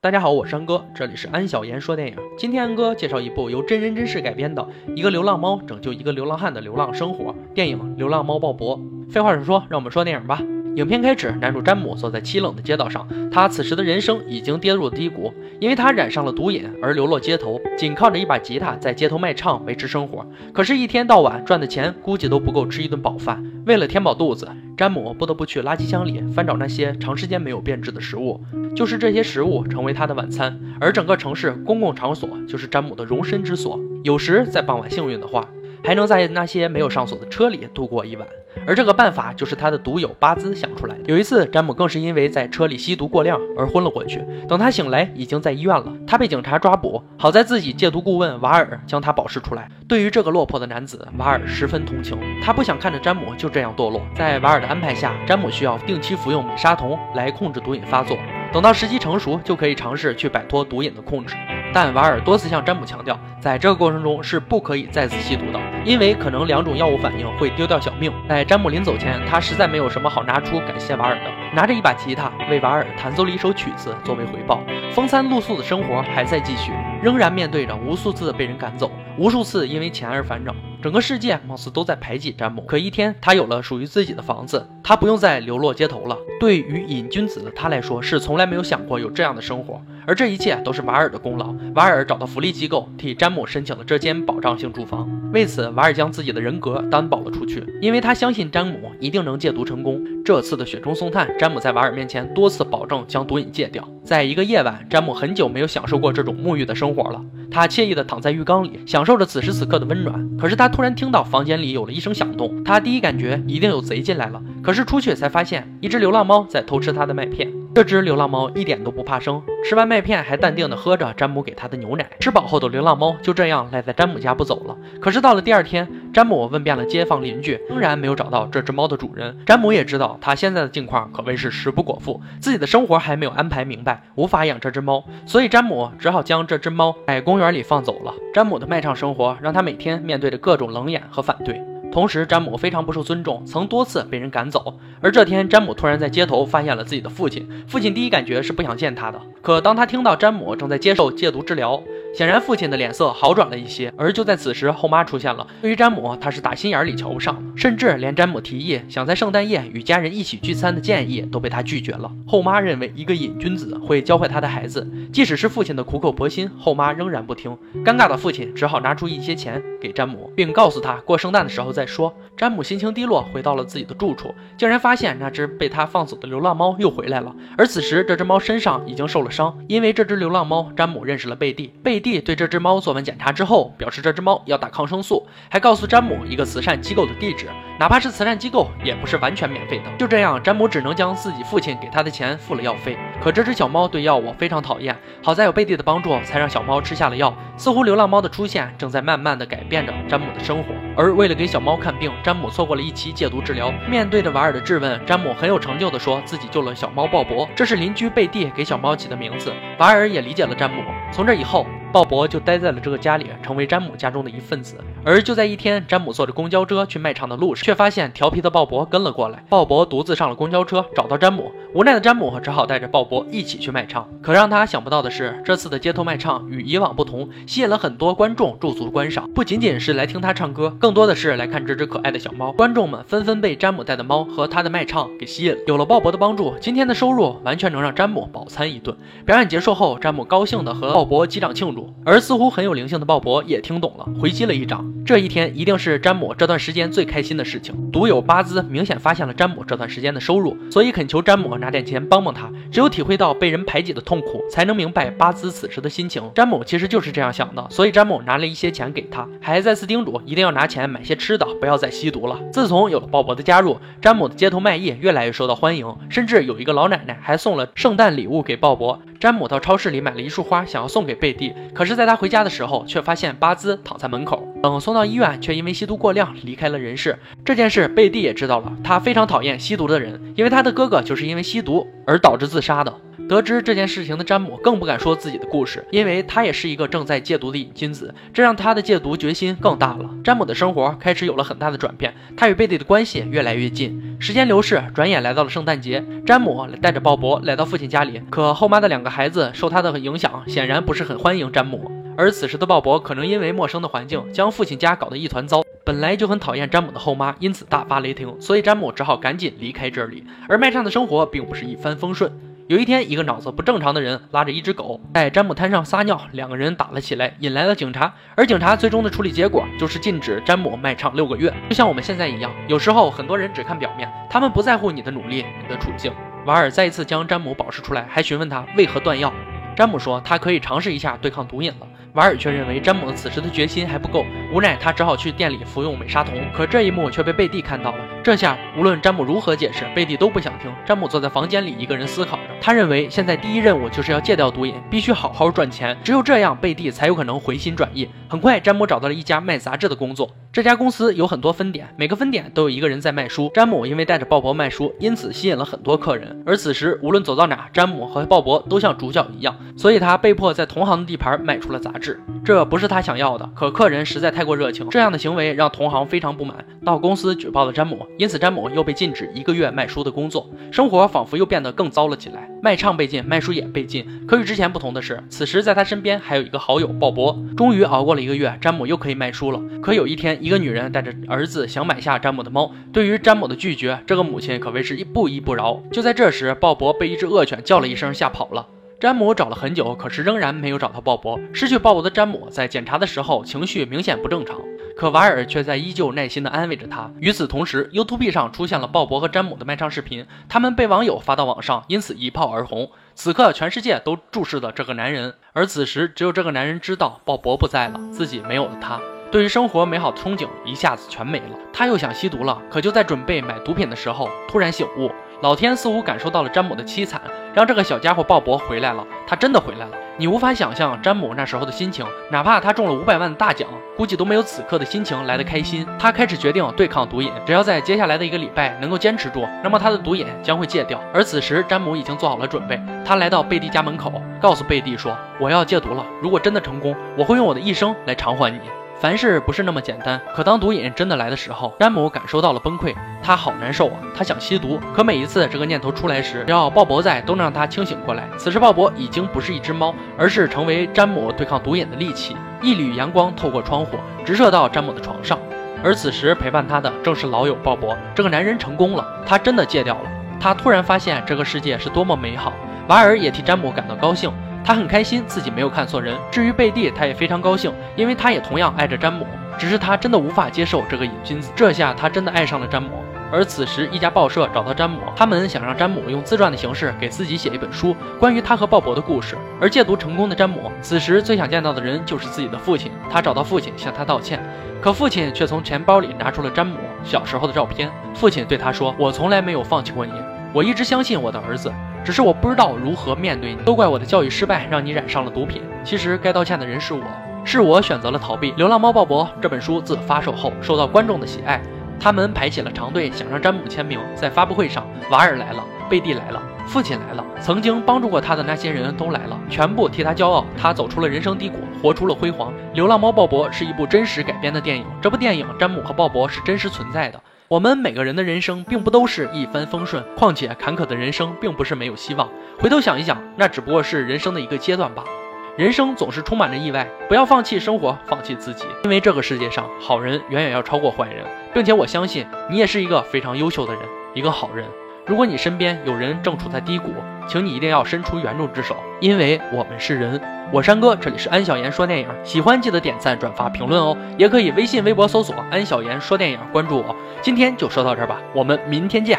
大家好，我是安哥，这里是安小言说电影。今天安哥介绍一部由真人真事改编的一个流浪猫拯救一个流浪汉的流浪生活电影《流浪猫鲍勃》。废话少说，让我们说电影吧。影片开始，男主詹姆走在凄冷的街道上，他此时的人生已经跌入了低谷，因为他染上了毒瘾而流落街头，仅靠着一把吉他在街头卖唱维持生活。可是，一天到晚赚的钱估计都不够吃一顿饱饭。为了填饱肚子，詹姆不得不去垃圾箱里翻找那些长时间没有变质的食物，就是这些食物成为他的晚餐。而整个城市公共场所就是詹姆的容身之所。有时在傍晚幸运的话，还能在那些没有上锁的车里度过一晚。而这个办法就是他的毒友巴兹想出来的。有一次，詹姆更是因为在车里吸毒过量而昏了过去。等他醒来，已经在医院了。他被警察抓捕，好在自己戒毒顾问瓦尔将他保释出来。对于这个落魄的男子，瓦尔十分同情，他不想看着詹姆就这样堕落。在瓦尔的安排下，詹姆需要定期服用美沙酮来控制毒瘾发作。等到时机成熟，就可以尝试去摆脱毒瘾的控制。但瓦尔多次向詹姆强调，在这个过程中是不可以再次吸毒的，因为可能两种药物反应会丢掉小命。在詹姆临走前，他实在没有什么好拿出感谢瓦尔的，拿着一把吉他为瓦尔弹奏了一首曲子作为回报。风餐露宿的生活还在继续，仍然面对着无数次被人赶走，无数次因为钱而烦恼。整个世界貌似都在排挤詹姆，可一天他有了属于自己的房子，他不用再流落街头了。对于瘾君子的他来说，是从来没有想过有这样的生活。而这一切都是瓦尔的功劳。瓦尔找到福利机构，替詹姆申请了这间保障性住房。为此，瓦尔将自己的人格担保了出去，因为他相信詹姆一定能戒毒成功。这次的雪中送炭，詹姆在瓦尔面前多次保证将毒瘾戒掉。在一个夜晚，詹姆很久没有享受过这种沐浴的生活了。他惬意地躺在浴缸里，享受着此时此刻的温暖。可是他突然听到房间里有了一声响动，他第一感觉一定有贼进来了。可是出去才发现，一只流浪猫在偷吃他的麦片。这只流浪猫一点都不怕生，吃完麦片还淡定地喝着詹姆给它的牛奶。吃饱后的流浪猫就这样赖在詹姆家不走了。可是到了第二天，詹姆问遍了街坊邻居，仍然没有找到这只猫的主人。詹姆也知道他现在的境况可谓是食不果腹，自己的生活还没有安排明白，无法养这只猫，所以詹姆只好将这只猫在公园里放走了。詹姆的卖唱生活让他每天面对着各种冷眼和反对。同时，詹姆非常不受尊重，曾多次被人赶走。而这天，詹姆突然在街头发现了自己的父亲。父亲第一感觉是不想见他的，可当他听到詹姆正在接受戒毒治疗，显然父亲的脸色好转了一些。而就在此时，后妈出现了。对于詹姆，他是打心眼里瞧不上，甚至连詹姆提议想在圣诞夜与家人一起聚餐的建议都被他拒绝了。后妈认为一个瘾君子会教坏他的孩子，即使是父亲的苦口婆心，后妈仍然不听。尴尬的父亲只好拿出一些钱给詹姆，并告诉他过圣诞的时候再。说，詹姆心情低落，回到了自己的住处，竟然发现那只被他放走的流浪猫又回来了。而此时，这只猫身上已经受了伤，因为这只流浪猫，詹姆认识了贝蒂。贝蒂对这只猫做完检查之后，表示这只猫要打抗生素，还告诉詹姆一个慈善机构的地址，哪怕是慈善机构，也不是完全免费的。就这样，詹姆只能将自己父亲给他的钱付了药费。可这只小猫对药物非常讨厌，好在有贝蒂的帮助，才让小猫吃下了药。似乎流浪猫的出现正在慢慢的改变着詹姆的生活。而为了给小猫看病，詹姆错过了一期戒毒治疗。面对着瓦尔的质问，詹姆很有成就的说自己救了小猫鲍勃，这是邻居贝蒂给小猫起的名字。瓦尔也理解了詹姆。从这以后。鲍勃就待在了这个家里，成为詹姆家中的一份子。而就在一天，詹姆坐着公交车去卖场的路上，却发现调皮的鲍勃跟了过来。鲍勃独自上了公交车，找到詹姆。无奈的詹姆只好带着鲍勃一起去卖唱。可让他想不到的是，这次的街头卖唱与以往不同，吸引了很多观众驻足观赏。不仅仅是来听他唱歌，更多的是来看这只可爱的小猫。观众们纷纷被詹姆带的猫和他的卖唱给吸引。有了鲍勃的帮助，今天的收入完全能让詹姆饱餐一顿。表演结束后，詹姆高兴地和鲍勃击掌庆祝。而似乎很有灵性的鲍勃也听懂了，回击了一掌。这一天一定是詹姆这段时间最开心的事情。独友巴兹明显发现了詹姆这段时间的收入，所以恳求詹姆拿点钱帮帮他。只有体会到被人排挤的痛苦，才能明白巴兹此时的心情。詹姆其实就是这样想的，所以詹姆拿了一些钱给他，还再次叮嘱一定要拿钱买些吃的，不要再吸毒了。自从有了鲍勃的加入，詹姆的街头卖艺越来越受到欢迎，甚至有一个老奶奶还送了圣诞礼物给鲍勃。詹姆到超市里买了一束花，想要送给贝蒂，可是，在他回家的时候，却发现巴兹躺在门口。等送到医院，却因为吸毒过量离开了人世。这件事贝蒂也知道了，他非常讨厌吸毒的人，因为他的哥哥就是因为吸。毒而导致自杀的。得知这件事情的詹姆更不敢说自己的故事，因为他也是一个正在戒毒的瘾君子，这让他的戒毒决心更大了。詹姆的生活开始有了很大的转变，他与贝蒂的关系越来越近。时间流逝，转眼来到了圣诞节，詹姆带着鲍勃来到父亲家里，可后妈的两个孩子受他的影响，显然不是很欢迎詹姆。而此时的鲍勃可能因为陌生的环境，将父亲家搞得一团糟。本来就很讨厌詹姆的后妈，因此大发雷霆，所以詹姆只好赶紧离开这里。而卖唱的生活并不是一帆风顺。有一天，一个脑子不正常的人拉着一只狗在詹姆滩上撒尿，两个人打了起来，引来了警察。而警察最终的处理结果就是禁止詹姆卖唱六个月。就像我们现在一样，有时候很多人只看表面，他们不在乎你的努力、你的处境。瓦尔再一次将詹姆保释出来，还询问他为何断药。詹姆说他可以尝试一下对抗毒瘾了。瓦尔却认为詹姆此时的决心还不够，无奈他只好去店里服用美沙酮。可这一幕却被贝蒂看到了，这下无论詹姆如何解释，贝蒂都不想听。詹姆坐在房间里一个人思考着，他认为现在第一任务就是要戒掉毒瘾，必须好好赚钱，只有这样贝蒂才有可能回心转意。很快，詹姆找到了一家卖杂志的工作。这家公司有很多分店，每个分店都有一个人在卖书。詹姆因为带着鲍勃卖书，因此吸引了很多客人。而此时，无论走到哪，詹姆和鲍勃都像主角一样，所以他被迫在同行的地盘卖出了杂志。这不是他想要的，可客人实在太过热情，这样的行为让同行非常不满，到公司举报了詹姆。因此，詹姆又被禁止一个月卖书的工作，生活仿佛又变得更糟了起来。卖唱被禁，卖书也被禁。可与之前不同的是，此时在他身边还有一个好友鲍勃。终于熬过了一个月，詹姆又可以卖书了。可有一天，一个女人带着儿子想买下詹姆的猫。对于詹姆的拒绝，这个母亲可谓是一不依不饶。就在这时，鲍勃被一只恶犬叫了一声吓跑了。詹姆找了很久，可是仍然没有找到鲍勃。失去鲍勃的詹姆在检查的时候情绪明显不正常，可瓦尔却在依旧耐心地安慰着他。与此同时，YouTube 上出现了鲍勃和詹姆的卖唱视频，他们被网友发到网上，因此一炮而红。此刻，全世界都注视着这个男人，而此时，只有这个男人知道鲍勃不在了，自己没有了他。对于生活美好的憧憬一下子全没了，他又想吸毒了。可就在准备买毒品的时候，突然醒悟，老天似乎感受到了詹姆的凄惨，让这个小家伙鲍勃回来了。他真的回来了。你无法想象詹姆那时候的心情，哪怕他中了五百万的大奖，估计都没有此刻的心情来得开心。他开始决定对抗毒瘾，只要在接下来的一个礼拜能够坚持住，那么他的毒瘾将会戒掉。而此时，詹姆已经做好了准备，他来到贝蒂家门口，告诉贝蒂说：“我要戒毒了。如果真的成功，我会用我的一生来偿还你。”凡事不是那么简单，可当毒瘾真的来的时候，詹姆感受到了崩溃，他好难受啊！他想吸毒，可每一次这个念头出来时，只要鲍勃在，都能让他清醒过来。此时，鲍勃已经不是一只猫，而是成为詹姆对抗毒瘾的利器。一缕阳光透过窗户，直射到詹姆的床上，而此时陪伴他的正是老友鲍勃。这个男人成功了，他真的戒掉了。他突然发现这个世界是多么美好。瓦尔也替詹姆感到高兴。他很开心自己没有看错人。至于贝蒂，他也非常高兴，因为他也同样爱着詹姆，只是他真的无法接受这个瘾君子。这下他真的爱上了詹姆。而此时，一家报社找到詹姆，他们想让詹姆用自传的形式给自己写一本书，关于他和鲍勃的故事。而戒毒成功的詹姆，此时最想见到的人就是自己的父亲。他找到父亲向他道歉，可父亲却从钱包里拿出了詹姆小时候的照片。父亲对他说：“我从来没有放弃过你，我一直相信我的儿子。”只是我不知道如何面对你，都怪我的教育失败，让你染上了毒品。其实该道歉的人是我，是我选择了逃避。《流浪猫鲍勃》这本书自发售后受到观众的喜爱，他们排起了长队，想让詹姆签名。在发布会上，瓦尔来了，贝蒂来了，父亲来了，曾经帮助过他的那些人都来了，全部替他骄傲。他走出了人生低谷，活出了辉煌。《流浪猫鲍勃》是一部真实改编的电影，这部电影詹姆和鲍勃是真实存在的。我们每个人的人生并不都是一帆风顺，况且坎坷的人生并不是没有希望。回头想一想，那只不过是人生的一个阶段罢了。人生总是充满着意外，不要放弃生活，放弃自己，因为这个世界上好人远远要超过坏人，并且我相信你也是一个非常优秀的人，一个好人。如果你身边有人正处在低谷，请你一定要伸出援助之手，因为我们是人。我山哥，这里是安小言说电影，喜欢记得点赞、转发、评论哦，也可以微信、微博搜索安小言说电影，关注我。今天就说到这儿吧，我们明天见。